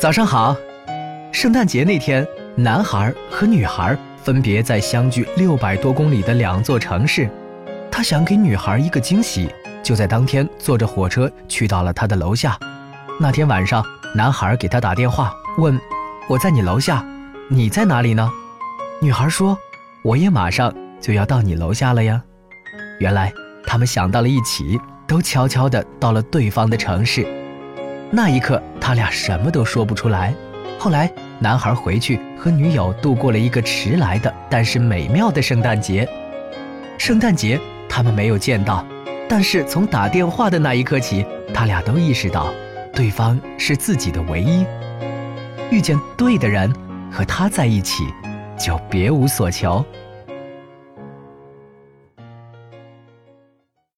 早上好。圣诞节那天，男孩和女孩分别在相距六百多公里的两座城市。他想给女孩一个惊喜，就在当天坐着火车去到了她的楼下。那天晚上，男孩给她打电话，问：“我在你楼下，你在哪里呢？”女孩说：“我也马上就要到你楼下了呀。”原来他们想到了一起，都悄悄地到了对方的城市。那一刻，他俩什么都说不出来。后来，男孩回去和女友度过了一个迟来的但是美妙的圣诞节。圣诞节他们没有见到，但是从打电话的那一刻起，他俩都意识到，对方是自己的唯一。遇见对的人，和他在一起，就别无所求。